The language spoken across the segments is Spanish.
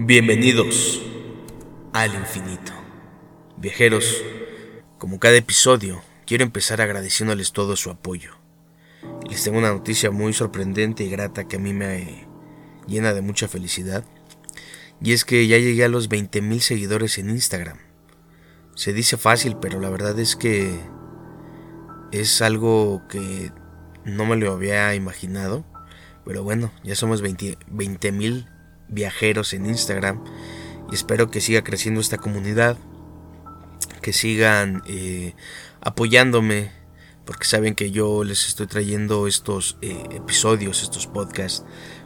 Bienvenidos al infinito. Viajeros, como cada episodio, quiero empezar agradeciéndoles todo su apoyo. les tengo una noticia muy sorprendente y grata que a mí me llena de mucha felicidad. Y es que ya llegué a los 20.000 seguidores en Instagram. Se dice fácil, pero la verdad es que es algo que no me lo había imaginado. Pero bueno, ya somos 20.000 viajeros en Instagram y espero que siga creciendo esta comunidad, que sigan eh, apoyándome, porque saben que yo les estoy trayendo estos eh, episodios, estos podcasts,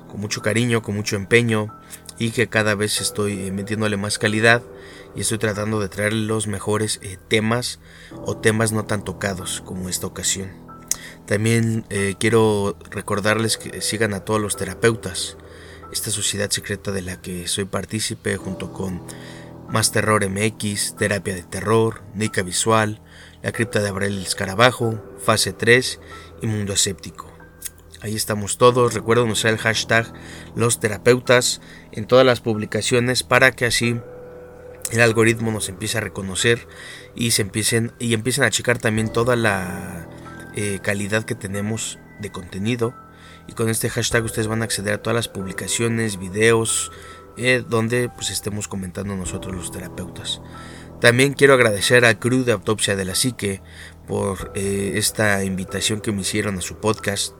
con mucho cariño, con mucho empeño y que cada vez estoy eh, metiéndole más calidad y estoy tratando de traer los mejores temas o temas no tan tocados como esta ocasión. También quiero recordarles que sigan a todos los terapeutas, esta sociedad secreta de la que soy partícipe junto con Más Terror MX, Terapia de Terror, Nica Visual, La Cripta de Abril Escarabajo, Fase 3 y Mundo Escéptico. Ahí estamos todos, recuerden usar el hashtag los terapeutas en todas las publicaciones para que así el algoritmo nos empiece a reconocer y se empiecen y empiecen a checar también toda la eh, calidad que tenemos de contenido y con este hashtag ustedes van a acceder a todas las publicaciones, videos, eh, donde pues estemos comentando nosotros los terapeutas. También quiero agradecer al crew de Autopsia de la Psique por eh, esta invitación que me hicieron a su podcast,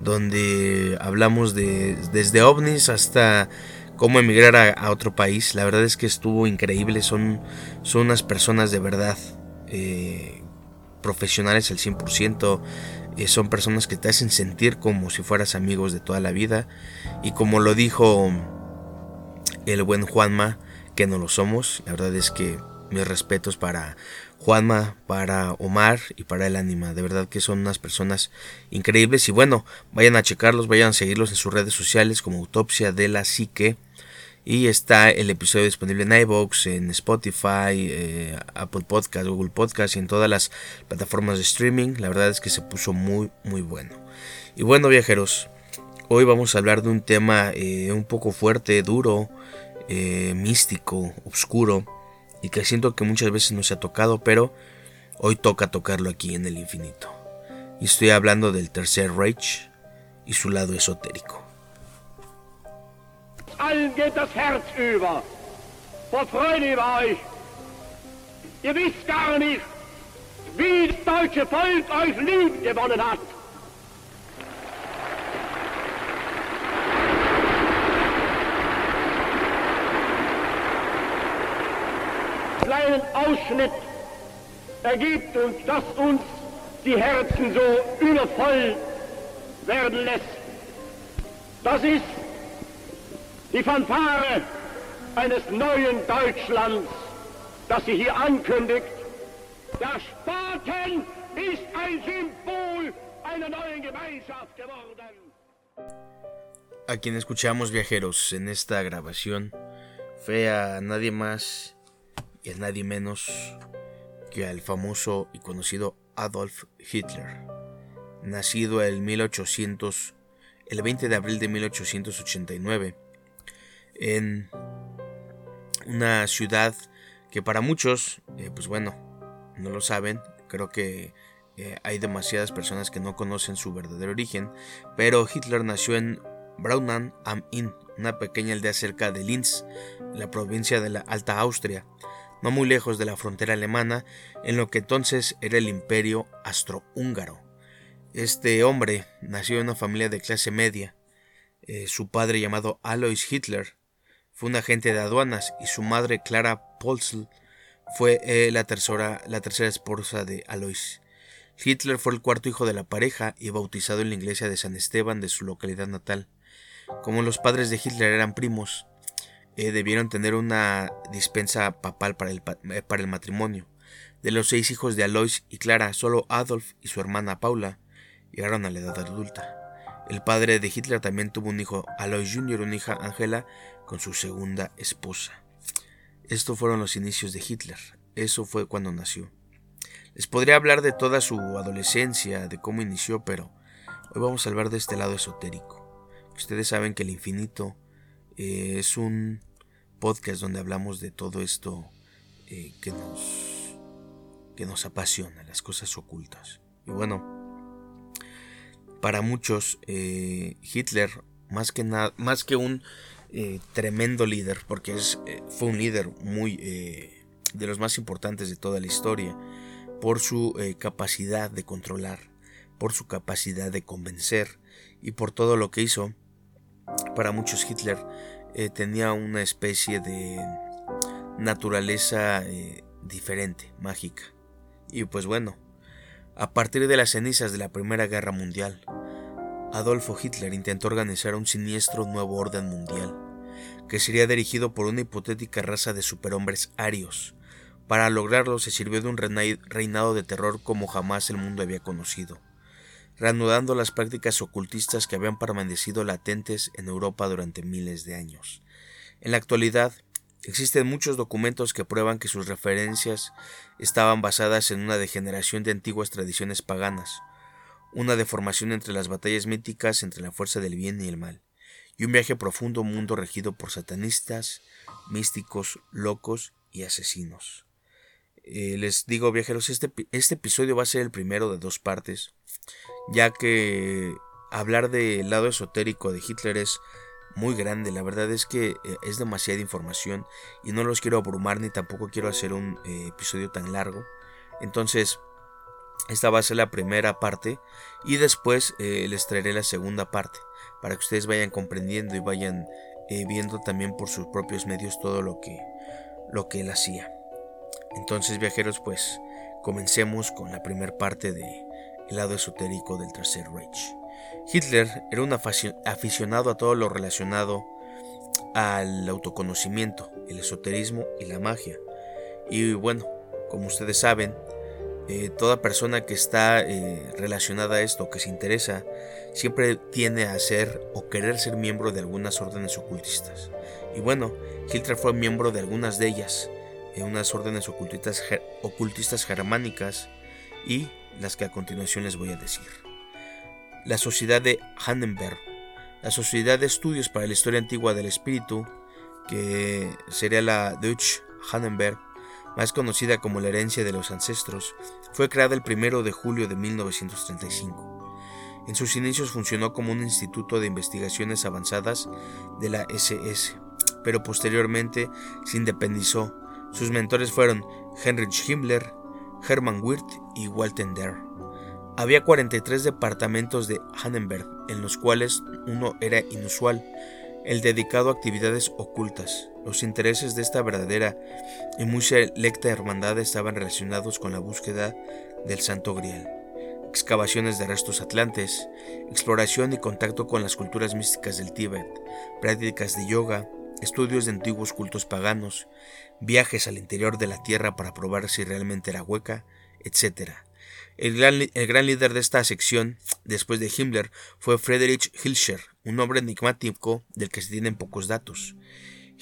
donde hablamos de desde ovnis hasta cómo emigrar a, otro país. La verdad es que estuvo increíble, son, son unas personas de verdad eh, profesionales al 100%, eh, son personas que te hacen sentir como si fueras amigos de toda la vida. Y como lo dijo el buen Juanma, que no lo somos, la verdad es que mis respetos para Juanma, para Omar y para el Ánima. De verdad que son unas personas increíbles. Y bueno, vayan a checarlos, vayan a seguirlos en sus redes sociales como Autopsia de la Psique. Y está el episodio disponible en iVoox, en Spotify, eh, Apple Podcast, Google Podcast y en todas las plataformas de streaming. La verdad es que se puso muy, muy bueno. Y bueno, viajeros, hoy vamos a hablar de un tema eh, un poco fuerte, duro, eh, místico, oscuro. Y que siento que muchas veces no se ha tocado, pero hoy toca tocarlo aquí en el infinito. Y estoy hablando del Tercer Reich y su lado esotérico. Allen geht das Herz über. Vor Freude über euch. Ihr wisst gar nicht, wie das deutsche Volk euch lieb gewonnen hat. Kleinen Ausschnitt ergibt uns, dass uns die Herzen so übervoll werden lässt. Das ist die Fanfare eines neuen Deutschlands, das sie hier ankündigt. Der Spaten ist ein Symbol einer neuen Gemeinschaft geworden. A quien escuchamos viajeros en esta grabación fue a nadie más y a nadie menos que al famoso y conocido Adolf Hitler, nacido el 1800 el 20 de abril de 1889 en una ciudad que para muchos, eh, pues bueno, no lo saben, creo que eh, hay demasiadas personas que no conocen su verdadero origen, pero Hitler nació en Braunau am Inn, una pequeña aldea cerca de Linz, la provincia de la Alta Austria, no muy lejos de la frontera alemana, en lo que entonces era el imperio astrohúngaro. Este hombre nació en una familia de clase media. Eh, su padre llamado Alois Hitler fue un agente de aduanas y su madre Clara Polsl fue eh, la, tercera, la tercera esposa de Alois. Hitler fue el cuarto hijo de la pareja y bautizado en la iglesia de San Esteban de su localidad natal. Como los padres de Hitler eran primos, eh, debieron tener una dispensa papal para el, eh, para el matrimonio. De los seis hijos de Alois y Clara, solo Adolf y su hermana Paula llegaron a la edad adulta. El padre de Hitler también tuvo un hijo, Alois Jr., una hija, Angela, con su segunda esposa. Estos fueron los inicios de Hitler. Eso fue cuando nació. Les podría hablar de toda su adolescencia, de cómo inició, pero hoy vamos a hablar de este lado esotérico. Ustedes saben que el infinito eh, es un podcast donde hablamos de todo esto eh, que, nos, que nos apasiona, las cosas ocultas. Y bueno, para muchos, eh, Hitler, más que, nada, más que un eh, tremendo líder, porque es, fue un líder muy de los más importantes de toda la historia, por su capacidad de controlar, por su capacidad de convencer y por todo lo que hizo. Para muchos Hitler tenía una especie de naturaleza eh, diferente, mágica. Y pues bueno, a partir de las cenizas de la Primera Guerra Mundial, Adolfo Hitler intentó organizar un siniestro nuevo orden mundial, que sería dirigido por una hipotética raza de superhombres arios. Para lograrlo se sirvió de un reinado de terror como jamás el mundo había conocido, reanudando las prácticas ocultistas que habían permanecido latentes en Europa durante miles de años. En la actualidad, Existen muchos documentos que prueban que sus referencias estaban basadas en una degeneración de antiguas tradiciones paganas, una deformación entre las batallas míticas entre la fuerza del bien y el mal, y un viaje profundo mundo regido por satanistas, místicos, locos y asesinos. Eh, les digo, viajeros, este, este episodio va a ser el primero de dos partes, ya que hablar del lado esotérico de Hitler es muy grande. La verdad es que eh, es demasiada información y no los quiero abrumar ni tampoco quiero hacer un eh, episodio tan largo. Entonces, esta va a ser la primera parte y después eh, les traeré la segunda parte para que ustedes vayan comprendiendo y vayan viendo también por sus propios medios todo lo que, lo que él hacía. Entonces, viajeros, pues comencemos con la primera parte de el lado esotérico del Tercer Reich. Hitler era un aficionado a todo lo relacionado al autoconocimiento, el esoterismo y la magia. Y bueno, como ustedes saben, eh, toda persona que está eh, relacionada a esto, que se interesa, siempre tiende a ser o querer ser miembro de algunas órdenes ocultistas. Y bueno, Hitler fue miembro de algunas de ellas, en unas órdenes ocultistas, ocultistas germánicas y las que a continuación les voy a decir la Sociedad de Hannenberg, la Sociedad de Estudios para la Historia Antigua del Espíritu, que sería la Deutsche Hannenberg, más conocida como la herencia de los ancestros, fue creada el 1 de julio de 1935. En sus inicios funcionó como un instituto de investigaciones avanzadas de la SS, pero posteriormente se independizó. Sus mentores fueron Heinrich Himmler, Hermann Wirth y Walter Der. Había 43 departamentos de Hannenberg, en los cuales uno era inusual, el dedicado a actividades ocultas. Los intereses de esta verdadera y muy selecta hermandad estaban relacionados con la búsqueda del Santo Grial, excavaciones de restos atlantes, exploración y contacto con las culturas místicas del Tíbet, prácticas de yoga, estudios de antiguos cultos paganos, viajes al interior de la Tierra para probar si realmente era hueca, etc. El gran, líder de esta sección, después de Himmler, fue Friedrich Hilscher, un hombre enigmático del que se tienen pocos datos.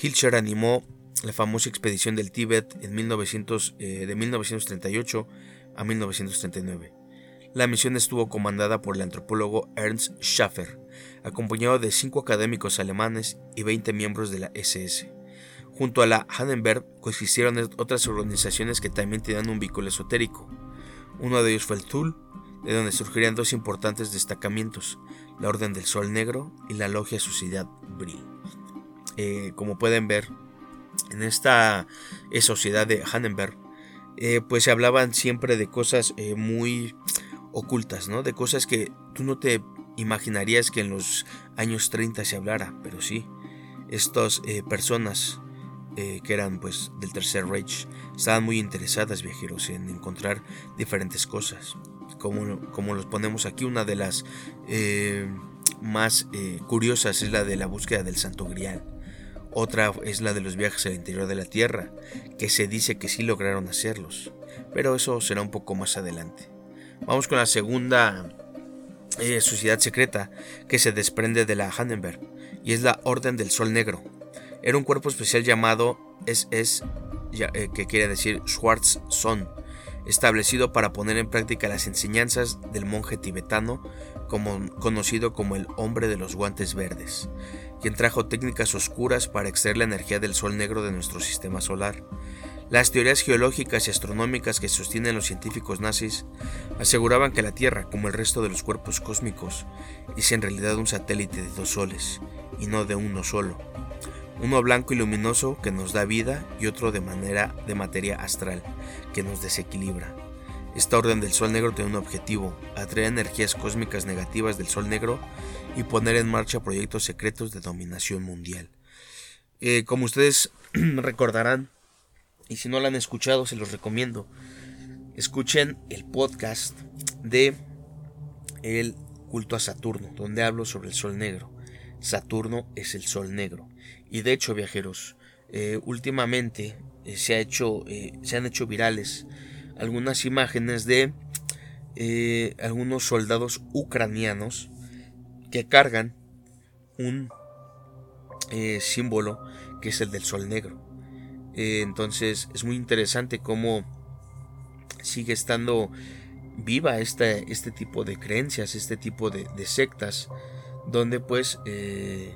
Hilscher animó la famosa expedición del Tíbet en eh, de 1938 a 1939. La misión estuvo comandada por el antropólogo Ernst Schaffer, acompañado de cinco académicos alemanes y 20 miembros de la SS. Junto a la Hannenberg coexistieron otras organizaciones que también tenían un vínculo esotérico. Uno de ellos fue el Thul, de donde surgirían dos importantes destacamientos, la Orden del Sol Negro y la Logia Sociedad Brill. Eh, como pueden ver, en esta eh, sociedad de Hannenberg, eh, pues se hablaban siempre de cosas muy ocultas, ¿no? De cosas que tú no te imaginarías que en los años 30 se hablara, pero sí, estas personas que eran pues del Tercer Reich, estaban muy interesadas viajeros en encontrar diferentes cosas. Como, como los ponemos aquí, una de las más curiosas es la de la búsqueda del Santo Grial. Otra es la de los viajes al interior de la Tierra, que se dice que sí lograron hacerlos, pero eso será un poco más adelante. Vamos con la segunda sociedad secreta que se desprende de la Hannenberg, y es la Orden del Sol Negro, era un cuerpo especial llamado SS, eh, que quiere decir Schwarz Son. Establecido para poner en práctica las enseñanzas del monje tibetano, conocido como el hombre de los guantes verdes, quien trajo técnicas oscuras para extraer la energía del sol negro de nuestro sistema solar. Las teorías geológicas y astronómicas que sostienen los científicos nazis aseguraban que la Tierra, como el resto de los cuerpos cósmicos, es en realidad un satélite de dos soles, y no de uno solo. Uno blanco y luminoso que nos da vida y otro de manera de materia astral que nos desequilibra. Esta orden del Sol Negro tiene un objetivo, atraer energías cósmicas negativas del Sol Negro y poner en marcha proyectos secretos de dominación mundial. Eh, como ustedes recordarán, y si no lo han escuchado, se los recomiendo. Escuchen el podcast de El culto a Saturno, donde hablo sobre el Sol Negro. Saturno es el Sol Negro. Y de hecho, viajeros, eh, últimamente eh, se, ha hecho, eh, se han hecho virales algunas imágenes de algunos soldados ucranianos que cargan un símbolo que es el del Sol Negro. Eh, entonces es muy interesante cómo sigue estando viva este, este tipo de creencias, este tipo de, sectas, donde pues eh,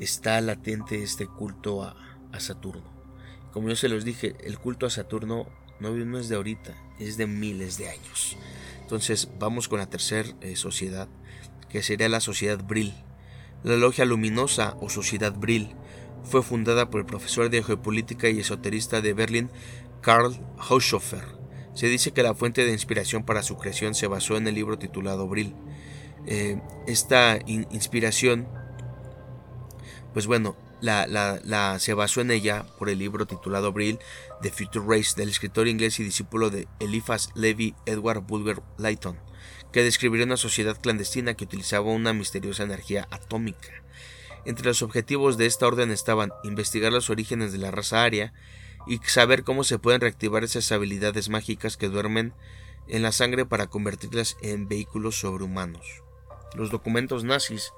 está latente este culto a, Saturno. Como yo se los dije, el culto a Saturno no, es de ahorita, es de miles de años. Entonces vamos con la tercera eh, sociedad, que sería la sociedad Brill. La logia luminosa o sociedad Brill fue fundada por el profesor de geopolítica y esoterista de Berlín, Karl Haushofer. Se dice que la fuente de inspiración para su creación se basó en el libro titulado Brill. Eh, esta inspiración, pues bueno, la, se basó en ella por el libro titulado Brill, The Future Race, del escritor inglés y discípulo de Eliphas Levi Edward Bulwer Lytton, que describiría una sociedad clandestina que utilizaba una misteriosa energía atómica entre los objetivos de esta orden estaban investigar los orígenes de la raza aria y saber cómo se pueden reactivar esas habilidades mágicas que duermen en la sangre para convertirlas en vehículos sobrehumanos. Los documentos nazis,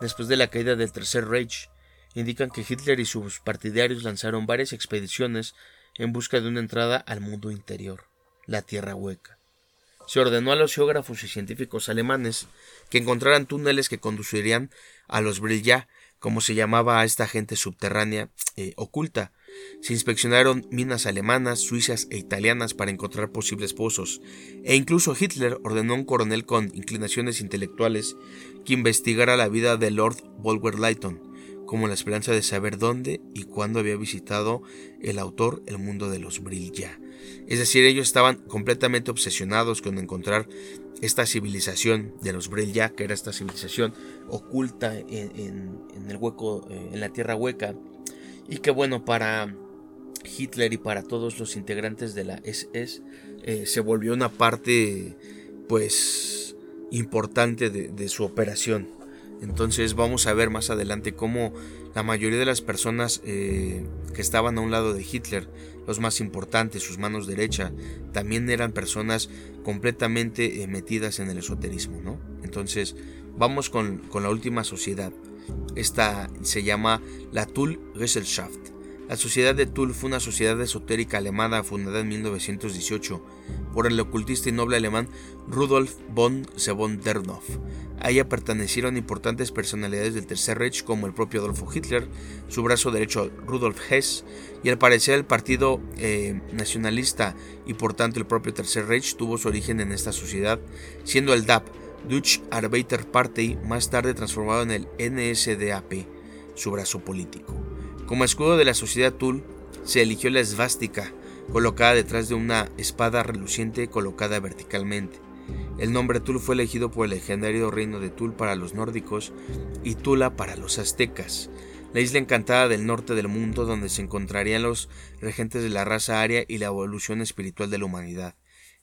después de la caída del Tercer Reich, indican que Hitler y sus partidarios lanzaron varias expediciones en busca de una entrada al mundo interior, la Tierra Hueca. Se ordenó a los geógrafos y científicos alemanes que encontraran túneles que conducirían a los Brilla como se llamaba a esta gente subterránea eh, oculta. Se inspeccionaron minas alemanas, suizas e italianas para encontrar posibles pozos, e incluso Hitler ordenó a un coronel con inclinaciones intelectuales que investigara la vida de Lord Bulwer Lytton, como la esperanza de saber dónde y cuándo había visitado el autor el mundo de los Brilla. Es decir, ellos estaban completamente obsesionados con encontrar esta civilización de los Brilla, que era esta civilización oculta en, el hueco, eh, en la tierra hueca, y que bueno, para Hitler y para todos los integrantes de la SS eh, se volvió una parte, pues, importante de su operación. Entonces vamos a ver más adelante cómo la mayoría de las personas eh, que estaban a un lado de Hitler, los más importantes, sus manos derecha, también eran personas completamente eh, metidas en el esoterismo, ¿no? Entonces vamos con, con la última sociedad. Esta se llama la Tull Gesellschaft. La Sociedad de Tull fue una sociedad esotérica alemana fundada en 1918 por el ocultista y noble alemán Rudolf von Sevondernhoff. A ella pertenecieron importantes personalidades del Tercer Reich como el propio Adolfo Hitler, su brazo derecho Rudolf Hess y al parecer el partido eh, nacionalista y por tanto el propio Tercer Reich tuvo su origen en esta sociedad, siendo el DAP, Deutsche Arbeiterpartei, más tarde transformado en el NSDAP, su brazo político. Como escudo de la sociedad Tul se eligió la esvástica, colocada detrás de una espada reluciente colocada verticalmente. El nombre Tul fue elegido por el legendario reino de Tul para los nórdicos y Tula para los aztecas, la isla encantada del norte del mundo donde se encontrarían los regentes de la raza aria y la evolución espiritual de la humanidad.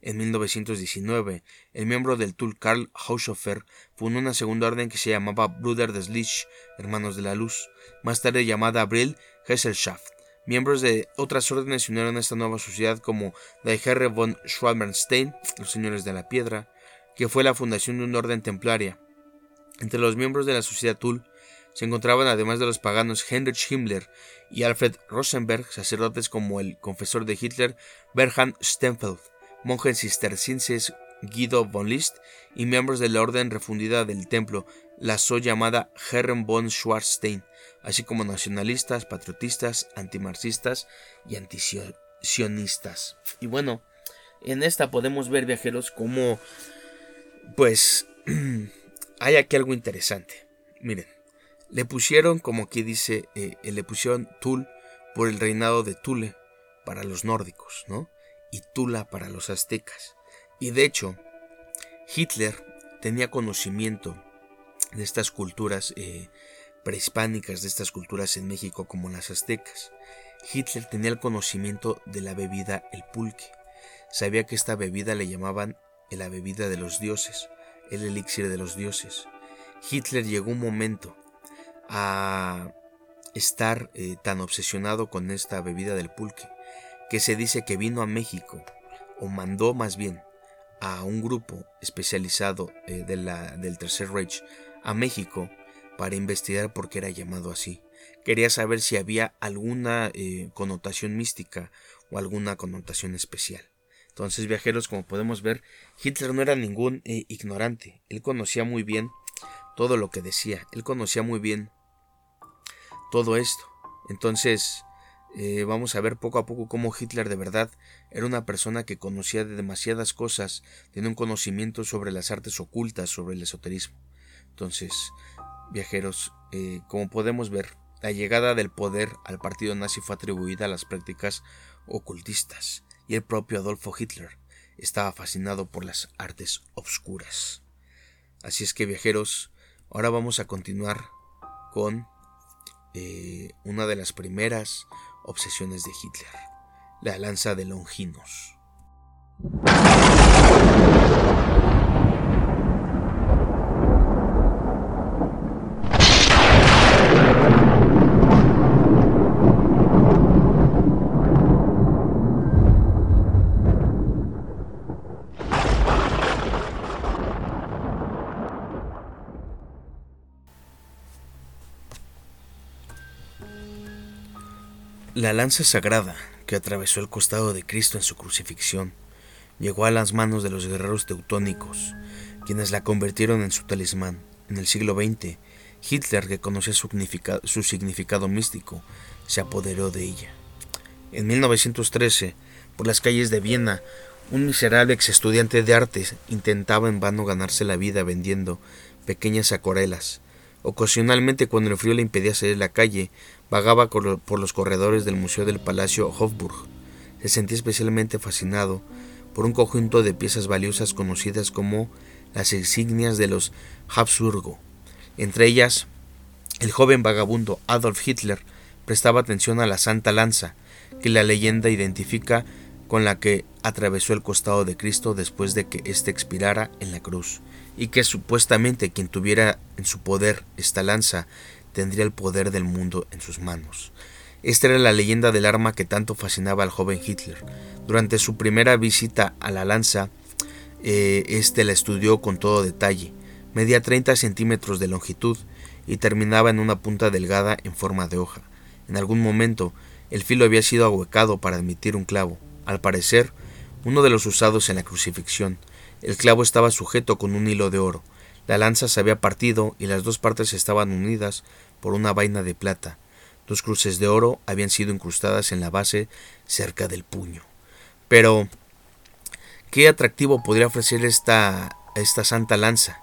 En 1919, el miembro del Tul Karl Haushofer fundó una segunda orden que se llamaba Bruder des Licht, Hermanos de la Luz, más tarde llamada Abril Gesellschaft. Miembros de otras órdenes se unieron a esta nueva sociedad como la Herr von Schwalbenstein, los Señores de la Piedra, que fue la fundación de una orden templaria. Entre los miembros de la sociedad Tul se encontraban además de los paganos Heinrich Himmler y Alfred Rosenberg, sacerdotes como el confesor de Hitler, Berhan Stenfeld, monjes cistercienses Guido von List y miembros de la orden refundida del templo, la so llamada Herren von Schwarzstein, así como nacionalistas, patriotistas, antimarxistas y antisionistas. Y bueno, en esta podemos ver viajeros como pues hay aquí algo interesante. Miren, le pusieron, como aquí dice, eh, le pusieron Tul por el reinado de Tule para los nórdicos, ¿no? Y Tula para los aztecas. Y de hecho, Hitler tenía conocimiento de estas culturas eh, prehispánicas, de estas culturas en México como las aztecas. Hitler tenía el conocimiento de la bebida el pulque. Sabía que esta bebida le llamaban la bebida de los dioses, el elixir de los dioses. Hitler llegó un momento a estar eh, tan obsesionado con esta bebida del pulque que se dice que vino a México, o mandó más bien a un grupo especializado eh, de la, del Tercer Reich a México para investigar por qué era llamado así. Quería saber si había alguna eh, connotación mística o alguna connotación especial. Entonces, viajeros, como podemos ver, Hitler no era ningún eh, ignorante. Él conocía muy bien todo lo que decía. Él conocía muy bien todo esto. Entonces, eh, vamos a ver poco a poco cómo Hitler de verdad era una persona que conocía de demasiadas cosas, tenía un conocimiento sobre las artes ocultas, sobre el esoterismo. Entonces, viajeros, eh, como podemos ver, la llegada del poder al partido nazi fue atribuida a las prácticas ocultistas, y el propio Adolfo Hitler estaba fascinado por las artes obscuras. Así es que, viajeros, ahora vamos a continuar con eh, una de las primeras obsesiones de Hitler, la lanza de Longinos. La lanza sagrada que atravesó el costado de Cristo en su crucifixión llegó a las manos de los guerreros teutónicos, quienes la convirtieron en su talismán. En el siglo XX, Hitler, que conocía su significado, místico, se apoderó de ella. En 1913, por las calles de Viena, un miserable ex estudiante de artes intentaba en vano ganarse la vida vendiendo pequeñas acuarelas. Ocasionalmente, cuando el frío le impedía salir a la calle, Vagaba por los corredores del Museo del Palacio Hofburg. Se sentía especialmente fascinado por un conjunto de piezas valiosas conocidas como las insignias de los Habsburgo. Entre ellas, el joven vagabundo Adolf Hitler prestaba atención a la Santa Lanza, que la leyenda identifica con la que atravesó el costado de Cristo después de que éste expirara en la cruz, y que supuestamente quien tuviera en su poder esta lanza tendría el poder del mundo en sus manos. Esta era la leyenda del arma que tanto fascinaba al joven Hitler. Durante su primera visita a la lanza, eh, este la estudió con todo detalle. Medía 30 centímetros de longitud y terminaba en una punta delgada en forma de hoja. En algún momento, el filo había sido ahuecado para admitir un clavo. Al parecer, uno de los usados en la crucifixión. El clavo estaba sujeto con un hilo de oro. La lanza se había partido y las dos partes estaban unidas por una vaina de plata. Dos cruces de oro habían sido incrustadas en la base cerca del puño. Pero, ¿qué atractivo podría ofrecer esta, esta santa lanza?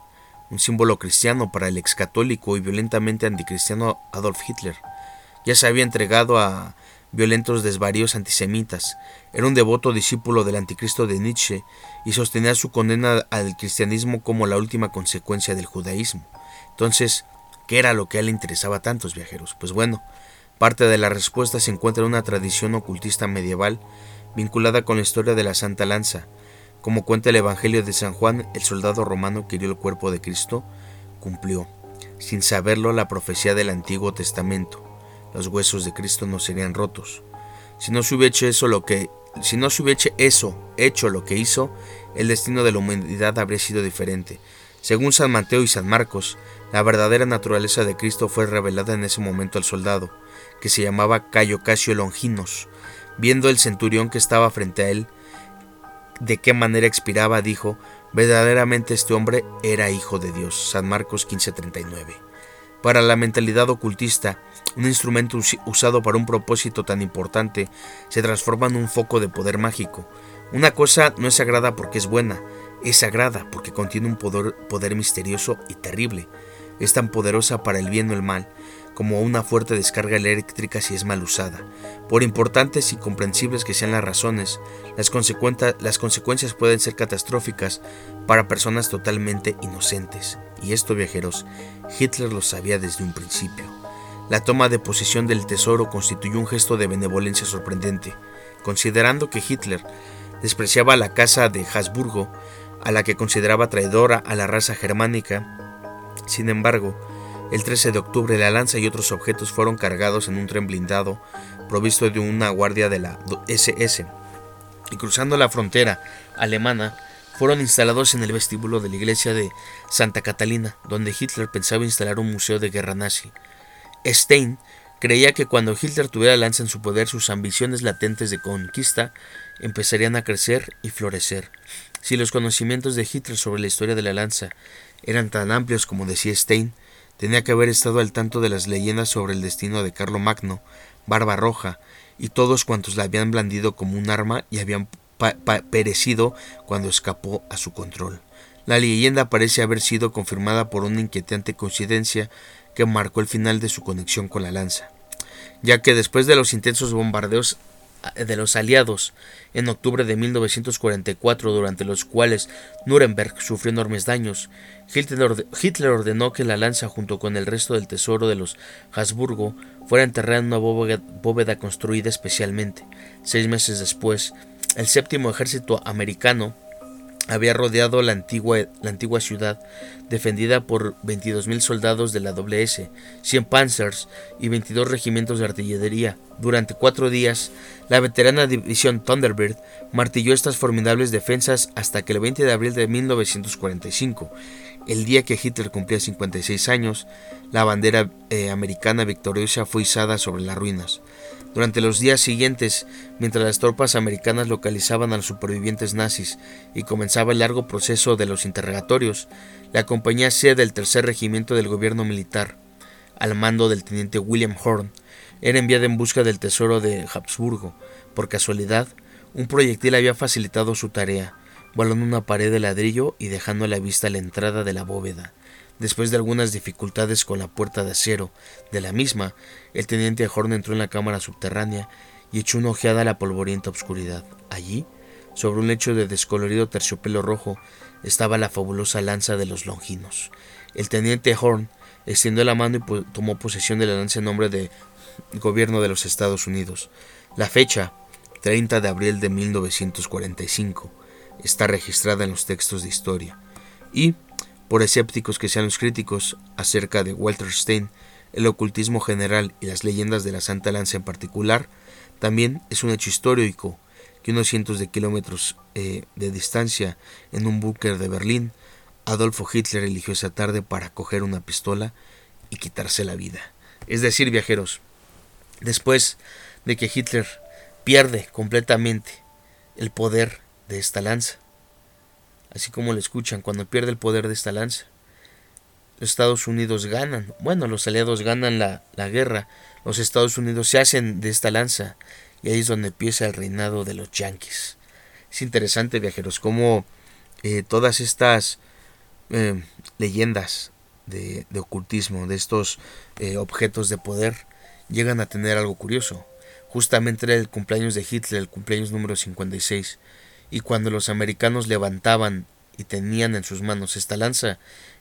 Un símbolo cristiano para el ex católico y violentamente anticristiano Adolf Hitler. Ya se había entregado a violentos desvaríos antisemitas. Era un devoto discípulo del anticristo de Nietzsche y sostenía su condena al cristianismo como la última consecuencia del judaísmo. Entonces, ¿qué era lo que a él le interesaba a tantos viajeros? Pues bueno, parte de la respuesta se encuentra en una tradición ocultista medieval vinculada con la historia de la Santa Lanza. Como cuenta el Evangelio de San Juan, el soldado romano que hirió el cuerpo de Cristo cumplió, sin saberlo, la profecía del Antiguo Testamento los huesos de Cristo no serían rotos. Si no se hubiera hecho eso lo que si no se eso, hecho lo que hizo, el destino de la humanidad habría sido diferente. Según San Mateo y San Marcos, la verdadera naturaleza de Cristo fue revelada en ese momento al soldado, que se llamaba Cayo Casio Longinos. Viendo el centurión que estaba frente a él, de qué manera expiraba, dijo, verdaderamente este hombre era hijo de Dios. San Marcos 15:39. Para la mentalidad ocultista, un instrumento usado para un propósito tan importante se transforma en un foco de poder mágico. Una cosa no es sagrada porque es buena, es sagrada porque contiene un poder, poder misterioso y terrible. Es tan poderosa para el bien o el mal como una fuerte descarga eléctrica si es mal usada. Por importantes y comprensibles que sean las razones, las, las consecuencias pueden ser catastróficas para personas totalmente inocentes. Y esto, viajeros, Hitler lo sabía desde un principio. La toma de posesión del tesoro constituyó un gesto de benevolencia sorprendente, considerando que Hitler despreciaba la casa de Habsburgo, a la que consideraba traidora a la raza germánica. Sin embargo, el 13 de octubre la lanza y otros objetos fueron cargados en un tren blindado provisto de una guardia de la SS y cruzando la frontera alemana fueron instalados en el vestíbulo de la iglesia de Santa Catalina, donde Hitler pensaba instalar un museo de guerra nazi. Stein creía que cuando Hitler tuviera lanza en su poder, sus ambiciones latentes de conquista empezarían a crecer y florecer. Si los conocimientos de Hitler sobre la historia de la lanza eran tan amplios como decía Stein, Tenía que haber estado al tanto de las leyendas sobre el destino de Carlo Magno, Barba Roja, y todos cuantos la habían blandido como un arma y habían perecido cuando escapó a su control. La leyenda parece haber sido confirmada por una inquietante coincidencia que marcó el final de su conexión con la lanza, ya que después de los intensos bombardeos de los aliados en octubre de 1944, durante los cuales Nuremberg sufrió enormes daños, Hitler ordenó que la lanza junto con el resto del tesoro de los Habsburgo fuera enterrada en una bóveda construida especialmente. Seis meses después, el séptimo ejército americano había rodeado la antigua, la antigua ciudad, defendida por 22.000 soldados de la WS, 100 panzers y 22 regimientos de artillería. Durante cuatro días, la veterana división Thunderbird martilló estas formidables defensas hasta que el 20 de abril de 1945, el día que Hitler cumplía 56 años, la bandera eh, americana victoriosa fue izada sobre las ruinas. Durante los días siguientes, mientras las tropas americanas localizaban a los supervivientes nazis y comenzaba el largo proceso de los interrogatorios, la compañía C del tercer regimiento del gobierno militar, al mando del teniente William Horn, era enviada en busca del tesoro de Habsburgo. Por casualidad, un proyectil había facilitado su tarea, volando una pared de ladrillo y dejando a la vista la entrada de la bóveda. Después de algunas dificultades con la puerta de acero de la misma, el teniente Horn entró en la cámara subterránea y echó una ojeada a la polvorienta oscuridad. Allí, sobre un lecho de descolorido terciopelo rojo, estaba la fabulosa lanza de los longinos. El teniente Horn extendió la mano y tomó posesión de la lanza en nombre del gobierno de los Estados Unidos. La fecha, 30 de abril de 1945, está registrada en los textos de historia. Y, por escépticos que sean los críticos acerca de Walter Stein, el ocultismo general y las leyendas de la Santa Lanza en particular, también es un hecho histórico que unos cientos de kilómetros eh, de distancia, en un búnker de Berlín, Adolfo Hitler eligió esa tarde para coger una pistola y quitarse la vida. Es decir, viajeros, después de que Hitler pierde completamente el poder de esta lanza, así como lo escuchan, cuando pierde el poder de esta lanza. Los Estados Unidos ganan, bueno, los aliados ganan la, guerra, los Estados Unidos se hacen de esta lanza y ahí es donde empieza el reinado de los yanquis. Es interesante, viajeros, cómo eh, todas estas eh, leyendas de, ocultismo, de estos eh, objetos de poder, llegan a tener algo curioso. Justamente era el cumpleaños de Hitler, el cumpleaños número 56 y cuando los americanos levantaban y tenían en sus manos esta lanza,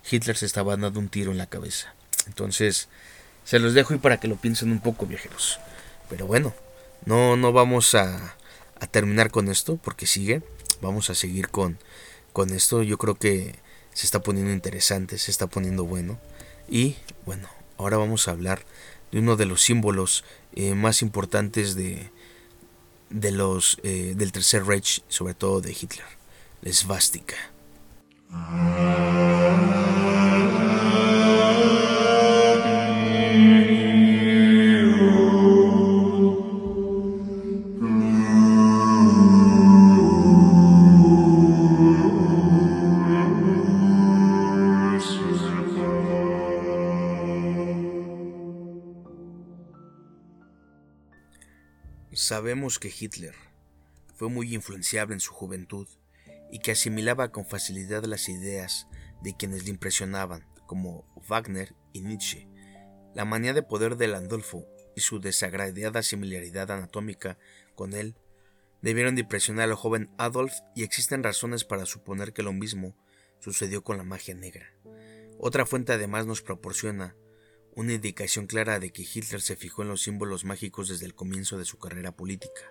Hitler se estaba dando un tiro en la cabeza. Entonces, se los dejo y para que lo piensen un poco, viajeros. Pero bueno, no, no vamos a, terminar con esto, porque sigue. Vamos a seguir con, con esto. Yo creo que se está poniendo interesante, se está poniendo bueno. Y bueno, ahora vamos a hablar de uno de los símbolos eh, más importantes de, de los eh, del Tercer Reich, sobre todo de Hitler, la esvástica. Sabemos que Hitler fue muy influenciable en su juventud y que asimilaba con facilidad las ideas de quienes le impresionaban, como Wagner y Nietzsche. La manía de poder de Landolfo y su desagradiada similaridad anatómica con él debieron de impresionar al joven Adolf y existen razones para suponer que lo mismo sucedió con la magia negra. Otra fuente además nos proporciona una indicación clara de que Hitler se fijó en los símbolos mágicos desde el comienzo de su carrera política,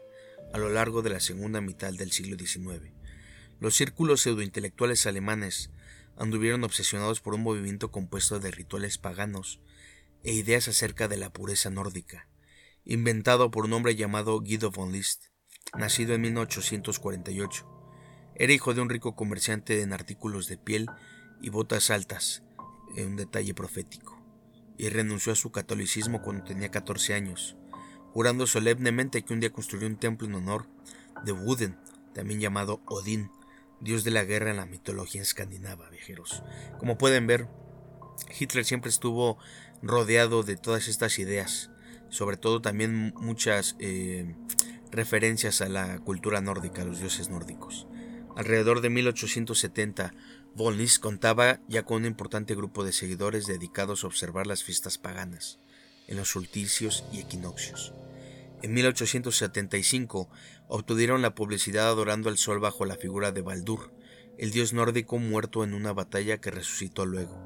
a lo largo de la segunda mitad del siglo XIX. Los círculos pseudointelectuales alemanes anduvieron obsesionados por un movimiento compuesto de rituales paganos e ideas acerca de la pureza nórdica, inventado por un hombre llamado Guido von List, nacido en 1848. Era hijo de un rico comerciante en artículos de piel y botas altas, un detalle profético y renunció a su catolicismo cuando tenía 14 años, jurando solemnemente que un día construyó un templo en honor de Wuden, también llamado Odín, dios de la guerra en la mitología escandinava, viajeros. Como pueden ver, Hitler siempre estuvo rodeado de todas estas ideas, sobre todo también muchas eh, referencias a la cultura nórdica, a los dioses nórdicos. Alrededor de 1870, Von contaba ya con un importante grupo de seguidores dedicados a observar las fiestas paganas, en los solsticios y equinoccios. En 1875 obtuvieron la publicidad adorando al sol bajo la figura de Baldur, el dios nórdico muerto en una batalla que resucitó luego.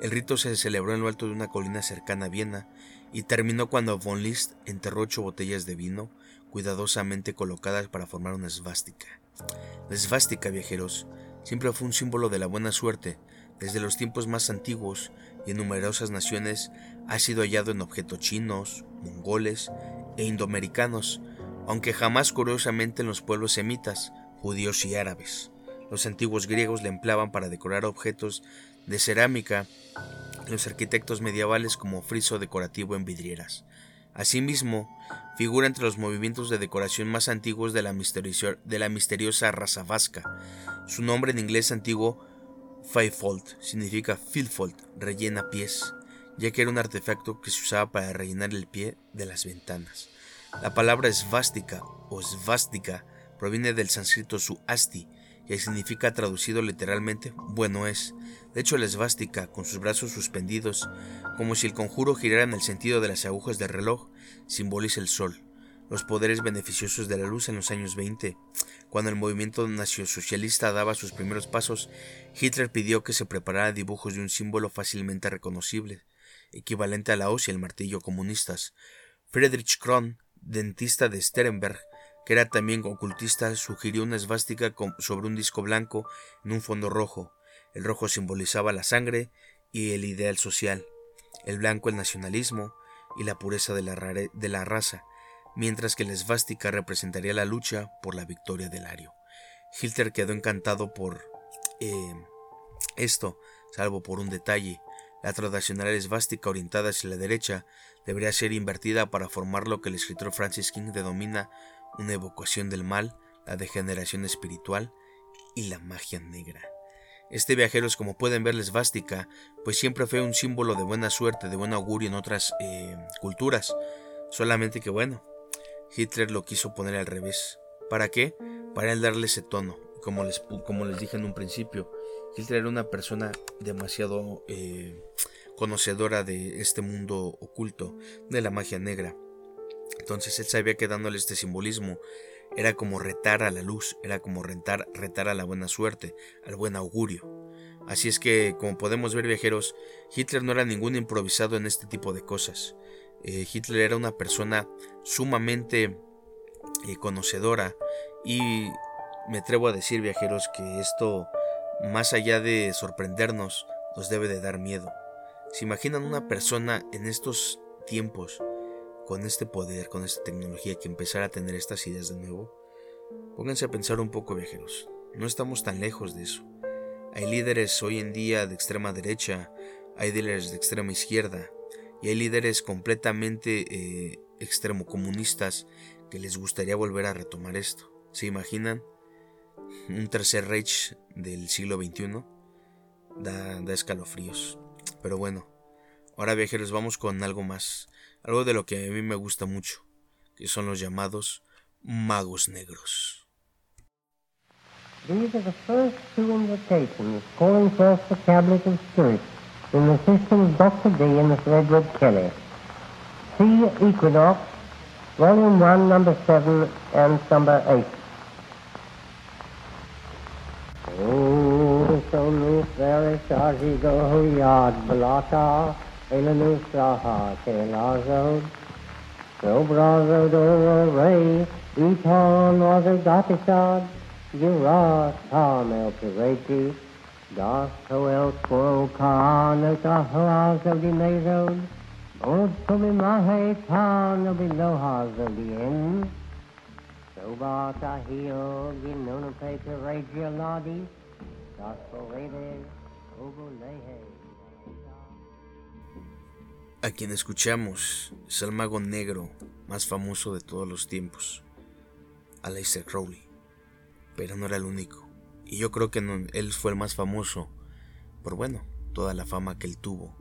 El rito se celebró en lo alto de una colina cercana a Viena y terminó cuando von List enterró ocho botellas de vino cuidadosamente colocadas para formar una esvástica. La esvástica, viajeros, siempre fue un símbolo de la buena suerte. Desde los tiempos más antiguos y en numerosas naciones ha sido hallado en objetos chinos, mongoles e indoamericanos, aunque jamás curiosamente en los pueblos semitas, judíos y árabes. Los antiguos griegos la empleaban para decorar objetos de cerámica, los arquitectos medievales como friso decorativo en vidrieras. Asimismo, figura entre los movimientos de decoración más antiguos de la, misteriosa raza vasca. Su nombre en inglés antiguo, Fivefold, significa fillfold, rellena pies, ya que era un artefacto que se usaba para rellenar el pie de las ventanas. La palabra svástica o svástica proviene del sánscrito su asti, que significa traducido literalmente bueno es. De hecho, la esvástica, con sus brazos suspendidos, como si el conjuro girara en el sentido de las agujas del reloj, simboliza el sol, los poderes beneficiosos de la luz en los años 20. Cuando el movimiento nacionalsocialista daba sus primeros pasos, Hitler pidió que se preparara dibujos de un símbolo fácilmente reconocible, equivalente a la hoz y el martillo comunistas. Friedrich Kron, dentista de Sterenberg, que era también ocultista, sugirió una esvástica sobre un disco blanco en un fondo rojo. El rojo simbolizaba la sangre y el ideal social, el blanco el nacionalismo y la pureza de la, raza, mientras que la esvástica representaría la lucha por la victoria del ario. Hitler quedó encantado por eh, esto, salvo por un detalle. La tradicional esvástica orientada hacia la derecha debería ser invertida para formar lo que el escritor Francis King denomina una evocación del mal, la degeneración espiritual y la magia negra. Este viajero es como pueden ver la esvástica, pues siempre fue un símbolo de buena suerte, de buen augurio en otras eh, culturas. Solamente que bueno, Hitler lo quiso poner al revés. ¿Para qué? Para él darle ese tono. Como les, como les dije en un principio, Hitler era una persona demasiado eh, conocedora de este mundo oculto, de la magia negra. Entonces él sabía que dándole este simbolismo era como retar a la luz, era como retar, retar a la buena suerte, al buen augurio. Así es que, como podemos ver viajeros, Hitler no era ningún improvisado en este tipo de cosas. Eh, Hitler era una persona sumamente eh, conocedora y me atrevo a decir viajeros que esto, más allá de sorprendernos, nos debe de dar miedo. ¿Se imaginan una persona en estos tiempos con este poder, con esta tecnología, que empezara a tener estas ideas de nuevo? Pónganse a pensar un poco, viajeros. No estamos tan lejos de eso. Hay líderes hoy en día de extrema derecha, hay líderes de extrema izquierda, y hay líderes completamente eh, extremo comunistas que les gustaría volver a retomar esto. ¿Se imaginan? Un tercer Reich del siglo XXI da, da escalofríos. Pero bueno, ahora viajeros vamos con algo más algo de lo que a mí me gusta mucho, que son los llamados magos negros. These are the first two invitations calling forth the cabinet of spirits in the system of Dr. D and Miss Edward Kelly. See Equinox, Volume 1, Number 7 and Number 8. Oh, so loose there is Shazigo Yad Balata, Elenu Saha, Kailaso, Sobrazo Doro Ray, Eton Mother Gatisad, Girat Tom El Pirati, Das Toel Quo Kaan Otaharaz of the Mazod, Orb Sobimahe Tan of the Lohaz of the End, Soba Tahio Ginona Peter Regia Ladi, Das Forede Obolehe. A quien escuchamos es el mago negro más famoso de todos los tiempos, Aleister Crowley pero no era el único. Y yo creo que él fue el más famoso por, bueno, toda la fama que él tuvo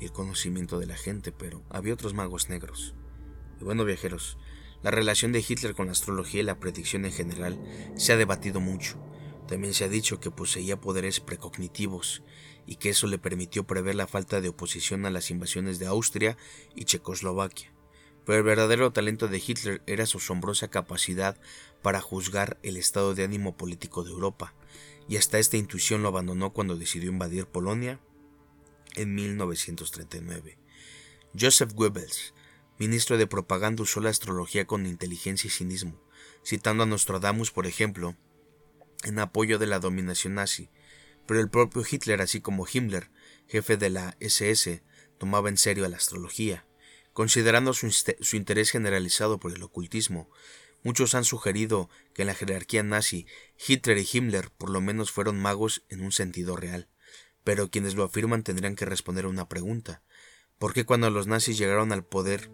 y el conocimiento de la gente, pero había otros magos negros. Y bueno, viajeros, la relación de Hitler con la astrología y la predicción en general se ha debatido mucho. También se ha dicho que poseía poderes precognitivos y que eso le permitió prever la falta de oposición a las invasiones de Austria y Checoslovaquia pero el verdadero talento de Hitler era su asombrosa capacidad para juzgar el estado de ánimo político de Europa, y hasta esta intuición lo abandonó cuando decidió invadir Polonia en 1939. Joseph Goebbels, ministro de propaganda, usó la astrología con inteligencia y cinismo, citando a Nostradamus, por ejemplo, en apoyo de la dominación nazi, pero el propio Hitler, así como Himmler, jefe de la SS, tomaba en serio a la astrología Considerando su, interés generalizado por el ocultismo, muchos han sugerido que en la jerarquía nazi Hitler y Himmler por lo menos fueron magos en un sentido real, pero quienes lo afirman tendrían que responder a una pregunta. ¿Por qué cuando los nazis llegaron al poder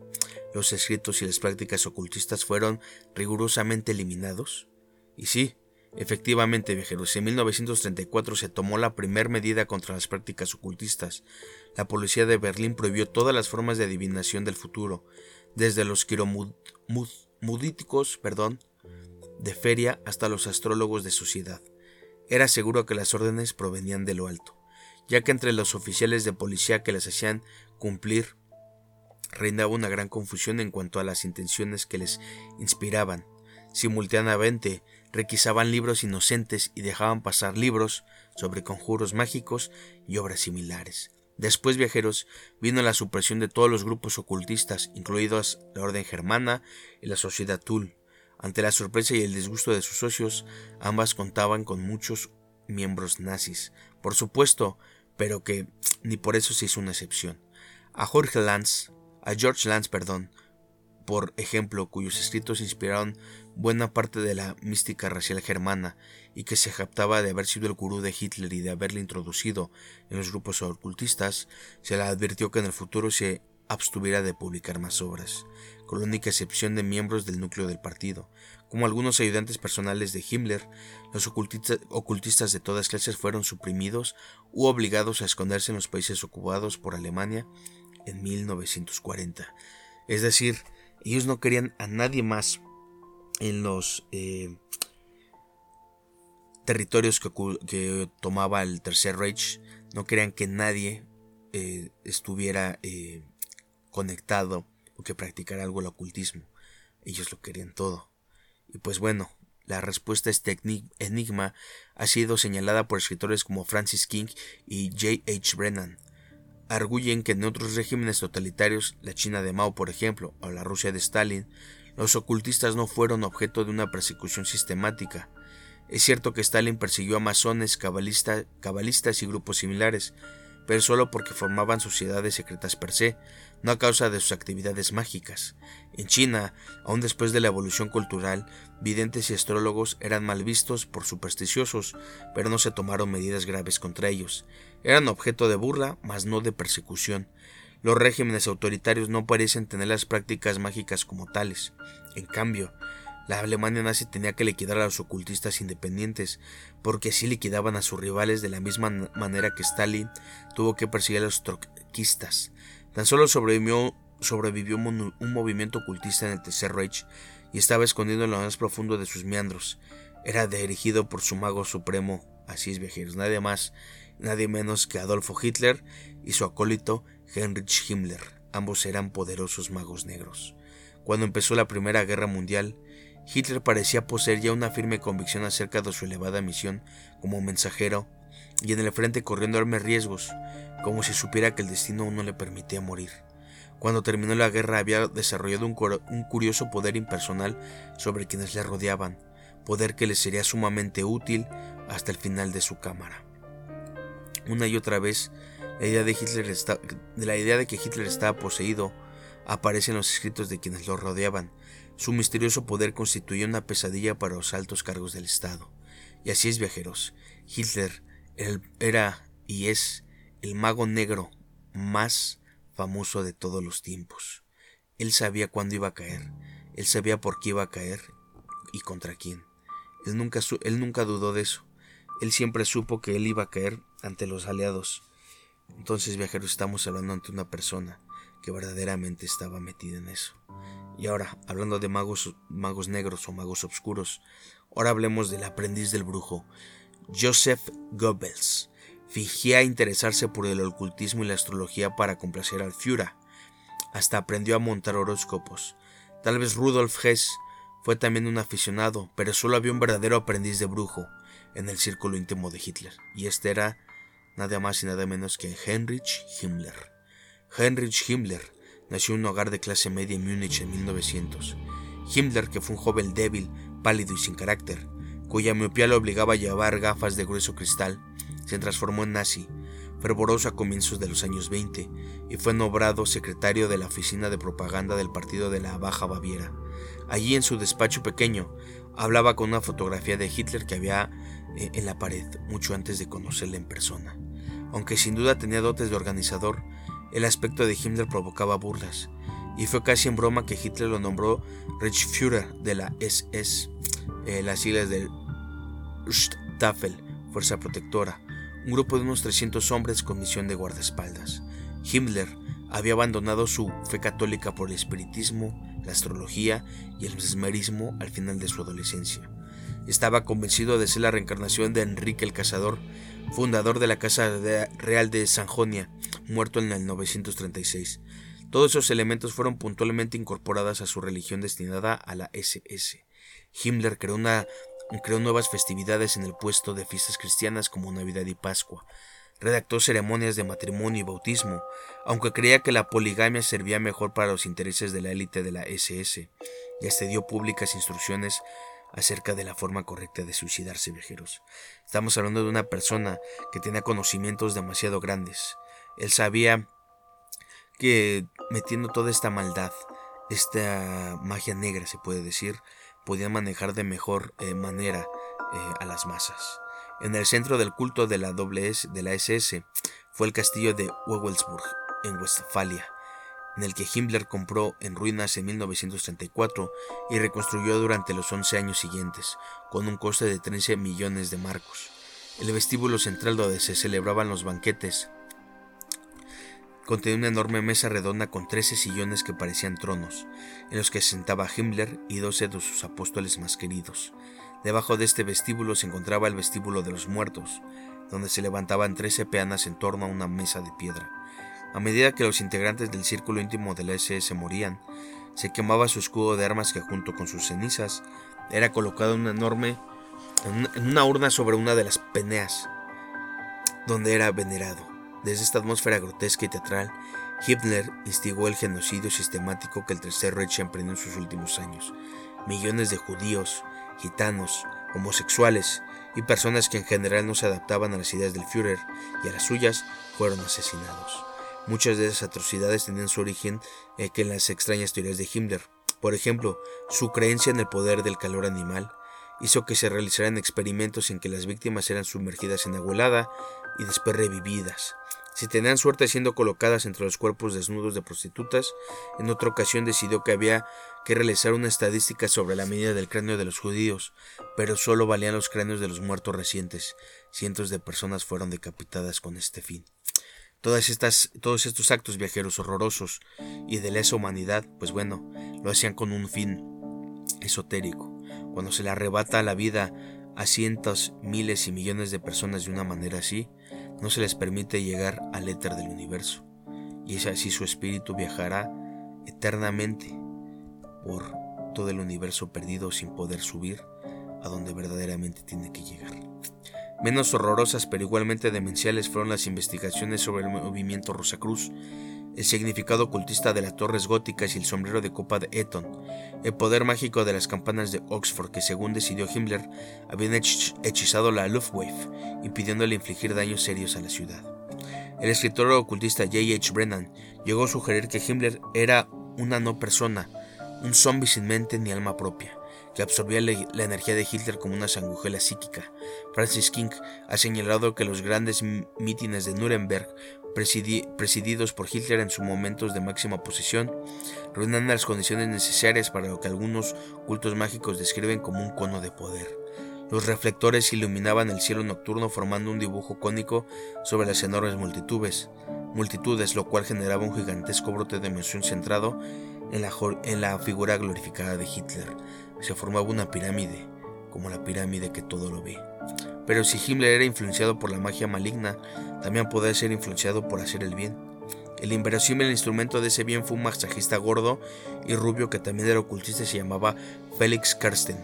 los escritos y las prácticas ocultistas fueron rigurosamente eliminados? Y sí, Efectivamente, viajeros, en 1934 se tomó la primera medida contra las prácticas ocultistas. La policía de Berlín prohibió todas las formas de adivinación del futuro, desde los quiromudíticos, perdón, de feria hasta los astrólogos de sociedad. Era seguro que las órdenes provenían de lo alto, ya que entre los oficiales de policía que las hacían cumplir reinaba una gran confusión en cuanto a las intenciones que les inspiraban. Simultáneamente, requisaban libros inocentes y dejaban pasar libros sobre conjuros mágicos y obras similares. Después, viajeros, vino la supresión de todos los grupos ocultistas, incluidos la Orden Germana y la Sociedad Tull. Ante la sorpresa y el disgusto de sus socios, ambas contaban con muchos miembros nazis, por supuesto, pero que ni por eso se hizo una excepción. A Jorge Lanz, a George Lanz, perdón, por ejemplo, cuyos escritos inspiraron buena parte de la mística racial germana y que se jactaba de haber sido el gurú de Hitler y de haberle introducido en los grupos ocultistas, se le advirtió que en el futuro se abstuviera de publicar más obras, con la única excepción de miembros del núcleo del partido. Como algunos ayudantes personales de Himmler, los ocultistas de todas clases fueron suprimidos u obligados a esconderse en los países ocupados por Alemania en 1940. Es decir, ellos no querían a nadie más en los eh, territorios que, tomaba el Tercer Reich. No querían que nadie eh, estuviera eh, conectado o que practicara algo el ocultismo. Ellos lo querían todo. Y pues bueno, la respuesta a este enigma ha sido señalada por escritores como Francis King y J. H. Brennan arguyen que en otros regímenes totalitarios, la China de Mao por ejemplo, o la Rusia de Stalin, los ocultistas no fueron objeto de una persecución sistemática. Es cierto que Stalin persiguió a masones, cabalistas y grupos similares, pero solo porque formaban sociedades secretas per se, no a causa de sus actividades mágicas. En China, aun después de la evolución cultural, videntes y astrólogos eran mal vistos por supersticiosos, pero no se tomaron medidas graves contra ellos. Eran objeto de burla, mas no de persecución. Los regímenes autoritarios no parecen tener las prácticas mágicas como tales. En cambio, la Alemania nazi tenía que liquidar a los ocultistas independientes, porque así liquidaban a sus rivales de la misma manera que Stalin tuvo que perseguir a los troquistas. Tan solo sobrevivió, sobrevivió un movimiento ocultista en el Tercer Reich y estaba escondido en lo más profundo de sus meandros. Era dirigido por su mago supremo, así es viajeros, nadie más, nadie menos que Adolfo Hitler y su acólito Heinrich Himmler. Ambos eran poderosos magos negros. Cuando empezó la Primera Guerra Mundial, Hitler parecía poseer ya una firme convicción acerca de su elevada misión como mensajero y en el frente corrió enormes riesgos, como si supiera que el destino no le permitía morir. Cuando terminó la guerra había desarrollado un, curioso poder impersonal sobre quienes le rodeaban, poder que le sería sumamente útil hasta el final de su cámara. Una y otra vez, la idea de, Hitler la idea de que Hitler estaba poseído aparece en los escritos de quienes lo rodeaban. Su misterioso poder constituía una pesadilla para los altos cargos del Estado. Y así es, viajeros. Hitler era y es el mago negro más famoso de todos los tiempos. Él sabía cuándo iba a caer, él sabía por qué iba a caer y contra quién. Él nunca, él nunca dudó de eso. Él siempre supo que él iba a caer ante los aliados. Entonces, viajeros, estamos hablando ante una persona que verdaderamente estaba metida en eso. Y ahora, hablando de magos, magos negros o magos oscuros, ahora hablemos del aprendiz del brujo, Joseph Goebbels. Fingía interesarse por el ocultismo y la astrología para complacer al Führer. Hasta aprendió a montar horóscopos. Tal vez Rudolf Hess fue también un aficionado, pero solo había un verdadero aprendiz de brujo en el círculo íntimo de Hitler, y este era nada más y nada menos que Heinrich Himmler. Heinrich Himmler nació en un hogar de clase media en Múnich en 1900. Himmler, que fue un joven débil, pálido y sin carácter, cuya miopía le obligaba a llevar gafas de grueso cristal, se transformó en nazi, fervoroso a comienzos de los años 20, y fue nombrado secretario de la oficina de propaganda del Partido de la Baja Baviera. Allí en su despacho pequeño hablaba con una fotografía de Hitler que había eh, en la pared mucho antes de conocerle en persona. Aunque sin duda tenía dotes de organizador, el aspecto de Himmler provocaba burlas, y fue casi en broma que Hitler lo nombró Reichsführer de la SS, eh, las siglas del Staffel, Fuerza Protectora, un grupo de unos 300 hombres con misión de guardaespaldas. Himmler había abandonado su fe católica por el espiritismo, la astrología y el mesmerismo al final de su adolescencia. Estaba convencido de ser la reencarnación de Enrique el Cazador, fundador de la Casa Real de Sanjonia, muerto en el 936. Todos esos elementos fueron puntualmente incorporados a su religión destinada a la SS. Himmler creó, creó nuevas festividades en el puesto de fiestas cristianas como Navidad y Pascua. Redactó ceremonias de matrimonio y bautismo, aunque creía que la poligamia servía mejor para los intereses de la élite de la SS, y hasta dio públicas instrucciones acerca de la forma correcta de suicidarse viajeros. Estamos hablando de una persona que tenía conocimientos demasiado grandes, él sabía que metiendo toda esta maldad, esta magia negra se puede decir, podía manejar de mejor eh, manera eh, a las masas. En el centro del culto de la, de la SS fue el castillo de Wewelsburg, en Westfalia, en el que Himmler compró en ruinas en 1934 y reconstruyó durante los 11 años siguientes, con un coste de 13 millones de marcos. El vestíbulo central donde se celebraban los banquetes Contenía una enorme mesa redonda con trece sillones que parecían tronos, en los que se sentaba Himmler y doce de sus apóstoles más queridos. Debajo de este vestíbulo se encontraba el vestíbulo de los muertos, donde se levantaban trece peanas en torno a una mesa de piedra. A medida que los integrantes del círculo íntimo de la SS morían, se quemaba su escudo de armas que junto con sus cenizas era colocado en una enorme en una urna sobre una de las peneas donde era venerado. Desde esta atmósfera grotesca y teatral, Hitler instigó el genocidio sistemático que el Tercer Reich emprendió en sus últimos años. Millones de judíos, gitanos, homosexuales y personas que en general no se adaptaban a las ideas del Führer y a las suyas fueron asesinados. Muchas de esas atrocidades tenían su origen eh, en las extrañas teorías de Himmler. Por ejemplo, su creencia en el poder del calor animal hizo que se realizaran experimentos en que las víctimas eran sumergidas en agua helada y después revividas. Si tenían suerte siendo colocadas entre los cuerpos desnudos de prostitutas, en otra ocasión decidió que había que realizar una estadística sobre la medida del cráneo de los judíos, pero solo valían los cráneos de los muertos recientes. Cientos de personas fueron decapitadas con este fin. Todas estas, todos estos actos viajeros horrorosos y de lesa humanidad, pues bueno, lo hacían con un fin esotérico. Cuando se le arrebata la vida a cientos, miles y millones de personas de una manera así, no se les permite llegar al éter del universo. Y es así su espíritu viajará eternamente por todo el universo perdido sin poder subir a donde verdaderamente tiene que llegar. Menos horrorosas pero igualmente demenciales fueron las investigaciones sobre el movimiento Rosacruz, el significado ocultista de las torres góticas y el sombrero de copa de Eton, el poder mágico de las campanas de Oxford que según decidió Himmler habían hechizado la Luftwaffe, impidiéndole infligir daños serios a la ciudad. El escritor ocultista J. H. Brennan llegó a sugerir que Himmler era una no persona, un zombie sin mente ni alma propia, que absorbía la energía de Hitler como una sangujela psíquica. Francis King ha señalado que los grandes mítines de Nuremberg, presididos por Hitler en sus momentos de máxima posesión, reúnen las condiciones necesarias para lo que algunos cultos mágicos describen como un cono de poder. Los reflectores iluminaban el cielo nocturno formando un dibujo cónico sobre las enormes multitudes, multitudes, lo cual generaba un gigantesco brote de emoción centrado en la figura glorificada de Hitler. Se formaba una pirámide, como la pirámide que todo lo ve. Pero si Himmler era influenciado por la magia maligna, también podía ser influenciado por hacer el bien. El inverosímil instrumento de ese bien fue un masajista gordo y rubio que también era ocultista y se llamaba Felix Karsten.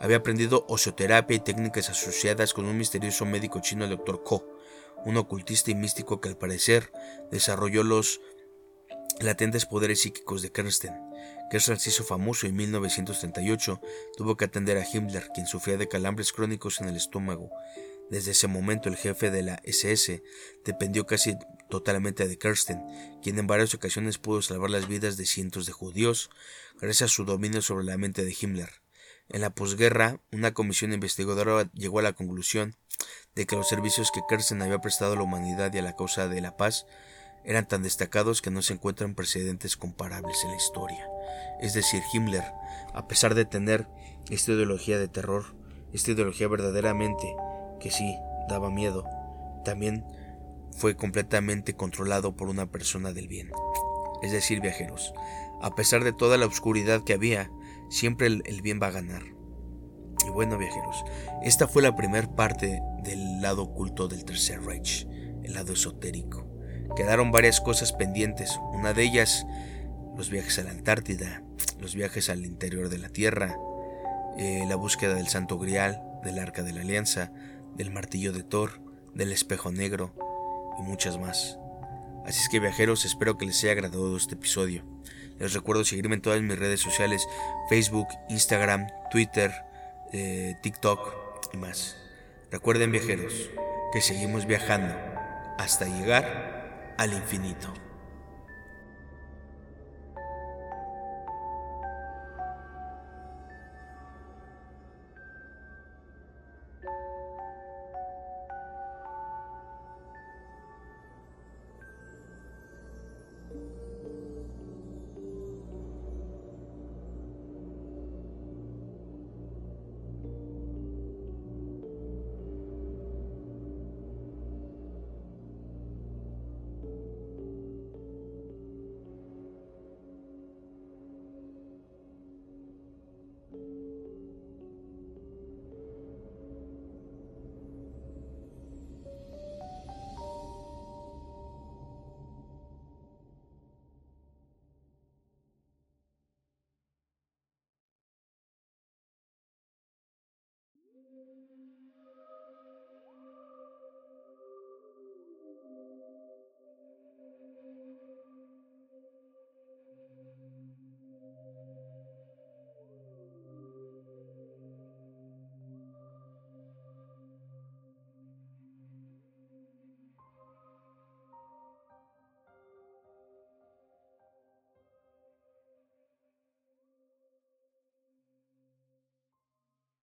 Había aprendido oceoterapia y técnicas asociadas con un misterioso médico chino, el Dr. Ko, un ocultista y místico que al parecer desarrolló los latentes poderes psíquicos de Kersten. Kersten se hizo famoso en 1938, tuvo que atender a Himmler, quien sufría de calambres crónicos en el estómago. Desde ese momento el jefe de la SS dependió casi totalmente de Kersten, quien en varias ocasiones pudo salvar las vidas de cientos de judíos gracias a su dominio sobre la mente de Himmler. En la posguerra, una comisión investigadora llegó a la conclusión de que los servicios que Kersten había prestado a la humanidad y a la causa de la paz eran tan destacados que no se encuentran precedentes comparables en la historia. Es decir, Himmler, a pesar de tener esta ideología de terror, esta ideología verdaderamente que sí daba miedo, también fue completamente controlado por una persona del bien. Es decir, viajeros, a pesar de toda la oscuridad que había, siempre el, bien va a ganar. Y bueno, viajeros, esta fue la primera parte del lado oculto del Tercer Reich, el lado esotérico. Quedaron varias cosas pendientes, una de ellas los viajes a la Antártida, los viajes al interior de la Tierra, eh, la búsqueda del Santo Grial, del Arca de la Alianza, del Martillo de Thor, del Espejo Negro y muchas más. Así es que viajeros, espero que les haya agradado este episodio. Les recuerdo seguirme en todas mis redes sociales, Facebook, Instagram, Twitter, eh, TikTok y más. Recuerden viajeros que seguimos viajando hasta llegar al infinito.